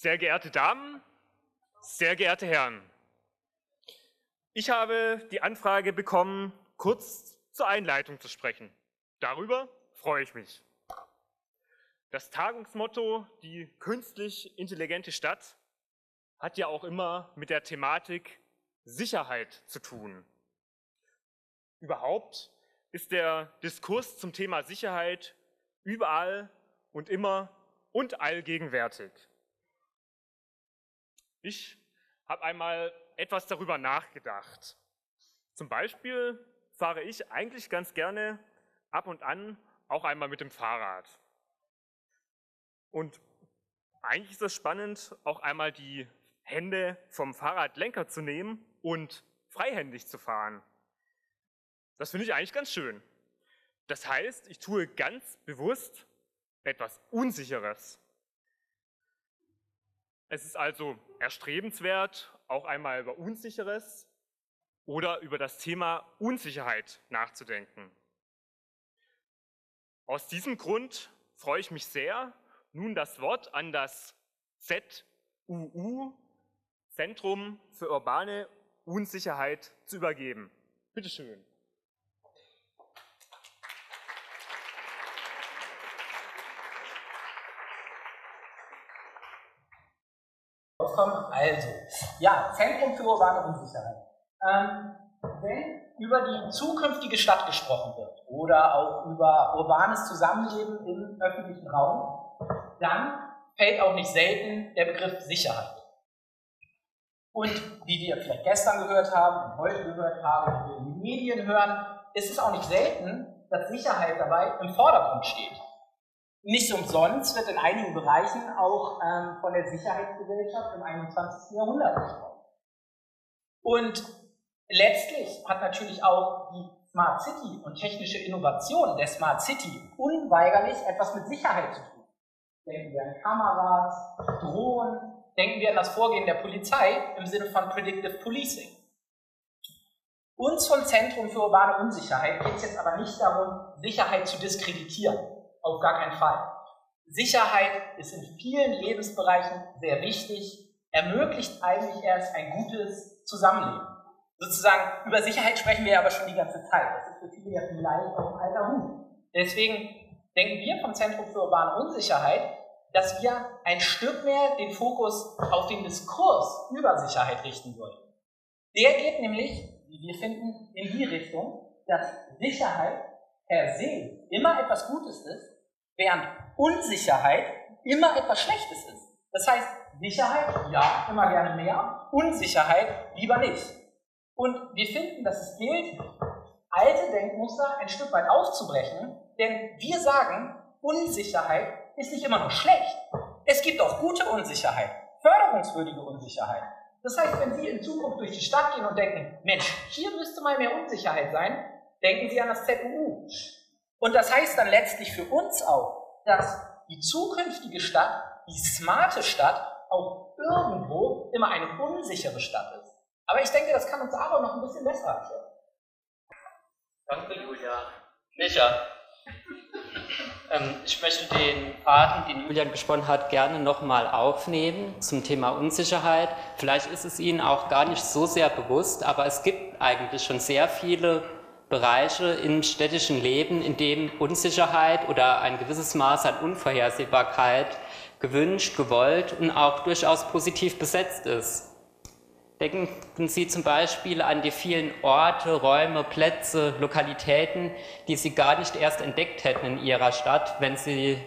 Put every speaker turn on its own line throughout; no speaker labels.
Sehr geehrte Damen, sehr geehrte Herren, ich habe die Anfrage bekommen, kurz zur Einleitung zu sprechen. Darüber freue ich mich. Das Tagungsmotto, die künstlich intelligente Stadt, hat ja auch immer mit der Thematik Sicherheit zu tun. Überhaupt ist der Diskurs zum Thema Sicherheit überall und immer und allgegenwärtig. Ich habe einmal etwas darüber nachgedacht. Zum Beispiel fahre ich eigentlich ganz gerne ab und an auch einmal mit dem Fahrrad. Und eigentlich ist es spannend, auch einmal die Hände vom Fahrradlenker zu nehmen und freihändig zu fahren. Das finde ich eigentlich ganz schön. Das heißt, ich tue ganz bewusst etwas Unsicheres. Es ist also erstrebenswert, auch einmal über Unsicheres oder über das Thema Unsicherheit nachzudenken. Aus diesem Grund freue ich mich sehr, nun das Wort an das ZUU, Zentrum für urbane Unsicherheit, zu übergeben. Bitte schön.
Also, ja, Zentrum für urbane Unsicherheit. Ähm, wenn über die zukünftige Stadt gesprochen wird oder auch über urbanes Zusammenleben im öffentlichen Raum, dann fällt auch nicht selten der Begriff Sicherheit. Und wie wir vielleicht gestern gehört haben und heute gehört haben, wie wir in den Medien hören, ist es auch nicht selten, dass Sicherheit dabei im Vordergrund steht. Nicht umsonst wird in einigen Bereichen auch ähm, von der Sicherheitsgesellschaft im 21. Jahrhundert gesprochen. Und letztlich hat natürlich auch die Smart City und technische Innovation der Smart City unweigerlich etwas mit Sicherheit zu tun. Denken wir an Kameras, Drohnen, denken wir an das Vorgehen der Polizei im Sinne von Predictive Policing. Uns vom Zentrum für urbane Unsicherheit geht es jetzt aber nicht darum, Sicherheit zu diskreditieren. Auf gar keinen Fall. Sicherheit ist in vielen Lebensbereichen sehr wichtig, ermöglicht eigentlich erst ein gutes Zusammenleben. Sozusagen, über Sicherheit sprechen wir aber schon die ganze Zeit. Das ist für viele ja vielleicht auch ein alter Hut. Deswegen denken wir vom Zentrum für urbane Unsicherheit, dass wir ein Stück mehr den Fokus auf den Diskurs über Sicherheit richten wollen. Der geht nämlich, wie wir finden, in die Richtung, dass Sicherheit per se immer etwas Gutes ist, während Unsicherheit immer etwas Schlechtes ist. Das heißt, Sicherheit, ja, immer gerne mehr, Unsicherheit lieber nicht. Und wir finden, dass es gilt, alte Denkmuster ein Stück weit aufzubrechen denn wir sagen, Unsicherheit ist nicht immer nur schlecht. Es gibt auch gute Unsicherheit, förderungswürdige Unsicherheit. Das heißt, wenn Sie in Zukunft durch die Stadt gehen und denken, Mensch, hier müsste mal mehr Unsicherheit sein, denken Sie an das ZUU. Und das heißt dann letztlich für uns auch, dass die zukünftige Stadt, die smarte Stadt, auch irgendwo immer eine unsichere Stadt ist. Aber ich denke, das kann uns Aaron noch ein bisschen besser erklären.
Danke, Julia. Micha, ähm, ich möchte den Faden, den Julian gesponnen hat, gerne nochmal aufnehmen zum Thema Unsicherheit. Vielleicht ist es Ihnen auch gar nicht so sehr bewusst, aber es gibt eigentlich schon sehr viele Bereiche im städtischen Leben, in denen Unsicherheit oder ein gewisses Maß an Unvorhersehbarkeit gewünscht, gewollt und auch durchaus positiv besetzt ist. Denken Sie zum Beispiel an die vielen Orte, Räume, Plätze, Lokalitäten, die Sie gar nicht erst entdeckt hätten in Ihrer Stadt, wenn Sie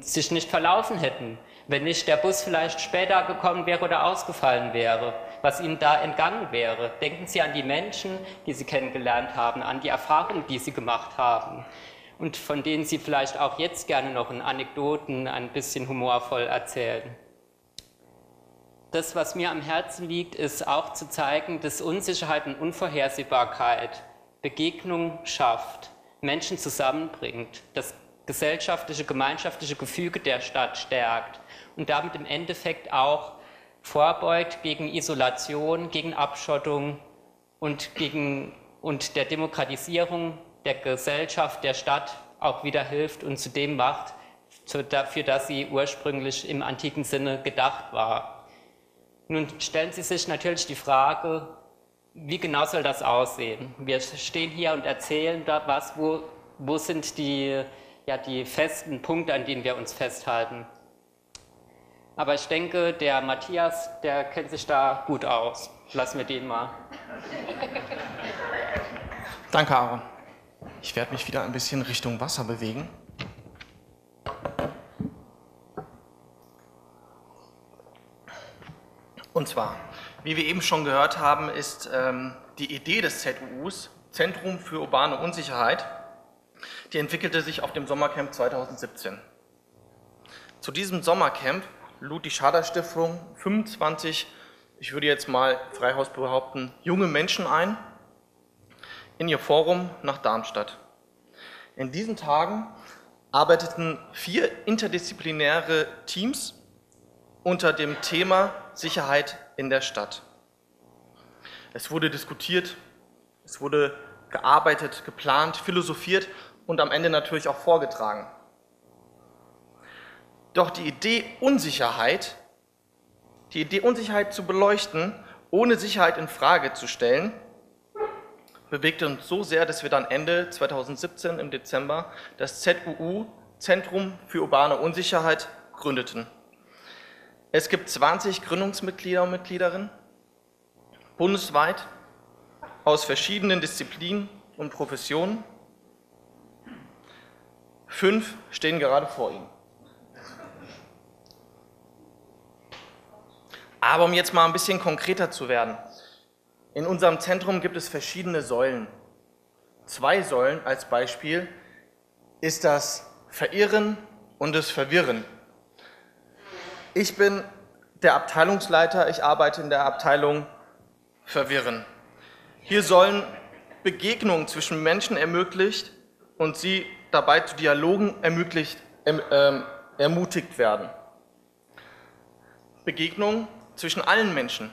sich nicht verlaufen hätten, wenn nicht der Bus vielleicht später gekommen wäre oder ausgefallen wäre, was Ihnen da entgangen wäre. Denken Sie an die Menschen, die Sie kennengelernt haben, an die Erfahrungen, die Sie gemacht haben und von denen Sie vielleicht auch jetzt gerne noch in Anekdoten ein bisschen humorvoll erzählen das, was mir am Herzen liegt, ist auch zu zeigen, dass Unsicherheit und Unvorhersehbarkeit Begegnung schafft, Menschen zusammenbringt, das gesellschaftliche, gemeinschaftliche Gefüge der Stadt stärkt und damit im Endeffekt auch vorbeugt gegen Isolation, gegen Abschottung und, gegen, und der Demokratisierung der Gesellschaft, der Stadt auch wieder hilft und zu dem macht, für das sie ursprünglich im antiken Sinne gedacht war. Nun stellen Sie sich natürlich die Frage, wie genau soll das aussehen? Wir stehen hier und erzählen da was, wo, wo sind die, ja, die festen Punkte, an denen wir uns festhalten. Aber ich denke, der Matthias, der kennt sich da gut aus. Lassen wir den mal.
Danke, Aaron. Ich werde mich wieder ein bisschen Richtung Wasser bewegen. Und zwar, wie wir eben schon gehört haben, ist ähm, die Idee des ZUUs, Zentrum für urbane Unsicherheit, die entwickelte sich auf dem Sommercamp 2017. Zu diesem Sommercamp lud die Schader Stiftung 25, ich würde jetzt mal Freihaus behaupten, junge Menschen ein in ihr Forum nach Darmstadt. In diesen Tagen arbeiteten vier interdisziplinäre Teams unter dem Thema Sicherheit in der Stadt. Es wurde diskutiert, es wurde gearbeitet, geplant, philosophiert und am Ende natürlich auch vorgetragen. Doch die Idee Unsicherheit, die Idee Unsicherheit zu beleuchten, ohne Sicherheit in Frage zu stellen, bewegte uns so sehr, dass wir dann Ende 2017 im Dezember das ZUU Zentrum für urbane Unsicherheit gründeten. Es gibt 20 Gründungsmitglieder und Mitgliederinnen bundesweit aus verschiedenen Disziplinen und Professionen. Fünf stehen gerade vor Ihnen. Aber um jetzt mal ein bisschen konkreter zu werden. In unserem Zentrum gibt es verschiedene Säulen. Zwei Säulen als Beispiel ist das Verirren und das Verwirren. Ich bin der Abteilungsleiter, ich arbeite in der Abteilung Verwirren. Hier sollen Begegnungen zwischen Menschen ermöglicht und sie dabei zu Dialogen ermöglicht, erm, ähm, ermutigt werden. Begegnungen zwischen allen Menschen,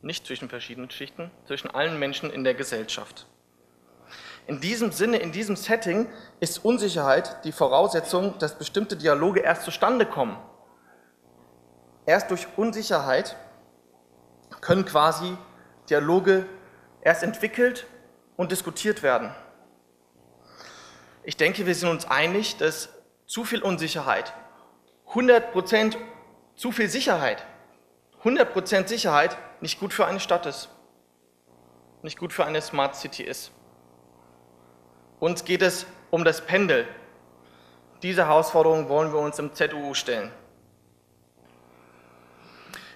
nicht zwischen verschiedenen Schichten, zwischen allen Menschen in der Gesellschaft. In diesem Sinne, in diesem Setting ist Unsicherheit die Voraussetzung, dass bestimmte Dialoge erst zustande kommen. Erst durch Unsicherheit können quasi Dialoge erst entwickelt und diskutiert werden. Ich denke, wir sind uns einig, dass zu viel Unsicherheit, 100% zu viel Sicherheit, 100% Sicherheit nicht gut für eine Stadt ist, nicht gut für eine Smart City ist. Uns geht es um das Pendel. Diese Herausforderung wollen wir uns im ZUU stellen.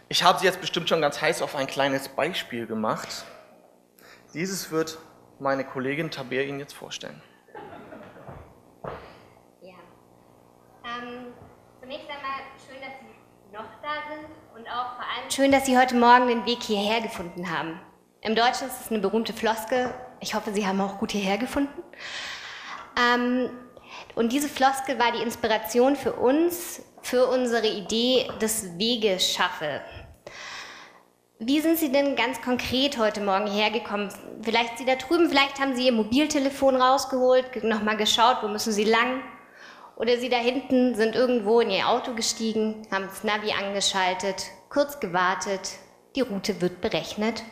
Ich habe Sie jetzt bestimmt schon ganz heiß auf ein kleines Beispiel gemacht. Dieses wird meine Kollegin Tabea Ihnen jetzt vorstellen.
Ja. Ähm, zunächst einmal schön, dass Sie noch da sind und auch vor allem schön, dass Sie heute Morgen den Weg hierher gefunden haben. Im Deutschen ist es eine berühmte Floskel. Ich hoffe, Sie haben auch gut hierher gefunden. Ähm, und diese Floskel war die Inspiration für uns, für unsere Idee des Weges schaffe. Wie sind Sie denn ganz konkret heute Morgen hergekommen? Vielleicht Sie da drüben, vielleicht haben Sie Ihr Mobiltelefon rausgeholt, nochmal geschaut, wo müssen Sie lang? Oder Sie da hinten sind irgendwo in Ihr Auto gestiegen, haben das Navi angeschaltet, kurz gewartet, die Route wird berechnet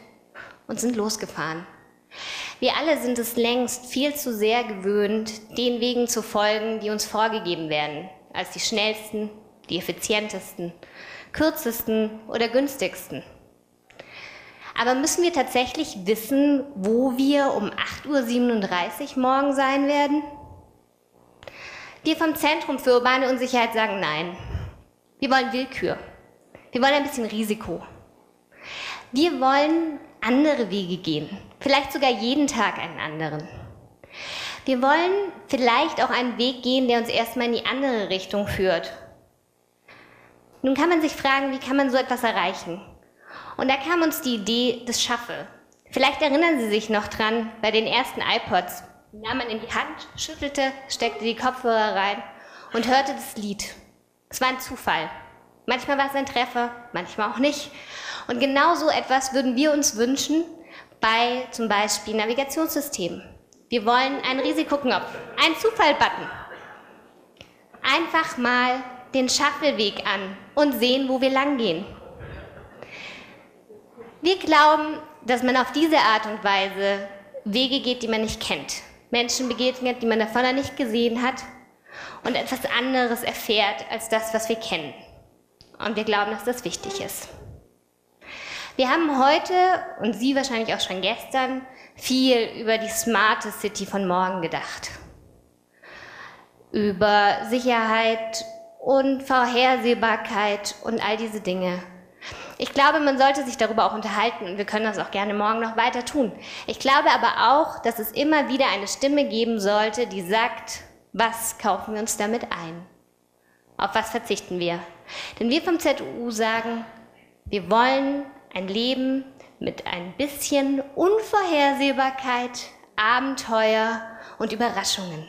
und sind losgefahren. Wir alle sind es längst viel zu sehr gewöhnt, den Wegen zu folgen, die uns vorgegeben werden, als die schnellsten, die effizientesten, kürzesten oder günstigsten. Aber müssen wir tatsächlich wissen, wo wir um 8.37 Uhr morgen sein werden? Wir vom Zentrum für urbane Unsicherheit sagen nein. Wir wollen Willkür. Wir wollen ein bisschen Risiko. Wir wollen andere Wege gehen. Vielleicht sogar jeden Tag einen anderen. Wir wollen vielleicht auch einen Weg gehen, der uns erstmal in die andere Richtung führt. Nun kann man sich fragen, wie kann man so etwas erreichen? Und da kam uns die Idee des Schaffe. Vielleicht erinnern Sie sich noch dran bei den ersten iPods. Nahm man in die Hand, schüttelte, steckte die Kopfhörer rein und hörte das Lied. Es war ein Zufall. Manchmal war es ein Treffer, manchmal auch nicht. Und genau so etwas würden wir uns wünschen bei zum Beispiel Navigationssystemen, Wir wollen einen Risikoknopf, einen Zufallbutton. Einfach mal den Shuttleweg an und sehen, wo wir langgehen. Wir glauben, dass man auf diese Art und Weise Wege geht, die man nicht kennt. Menschen begegnet, die man davon nicht gesehen hat und etwas anderes erfährt als das, was wir kennen. Und wir glauben, dass das wichtig ist. Wir haben heute und Sie wahrscheinlich auch schon gestern viel über die smarte City von morgen gedacht. Über Sicherheit und Vorhersehbarkeit und all diese Dinge. Ich glaube, man sollte sich darüber auch unterhalten und wir können das auch gerne morgen noch weiter tun. Ich glaube aber auch, dass es immer wieder eine Stimme geben sollte, die sagt, was kaufen wir uns damit ein? Auf was verzichten wir? Denn wir vom ZUU sagen, wir wollen ein Leben mit ein bisschen Unvorhersehbarkeit, Abenteuer und Überraschungen.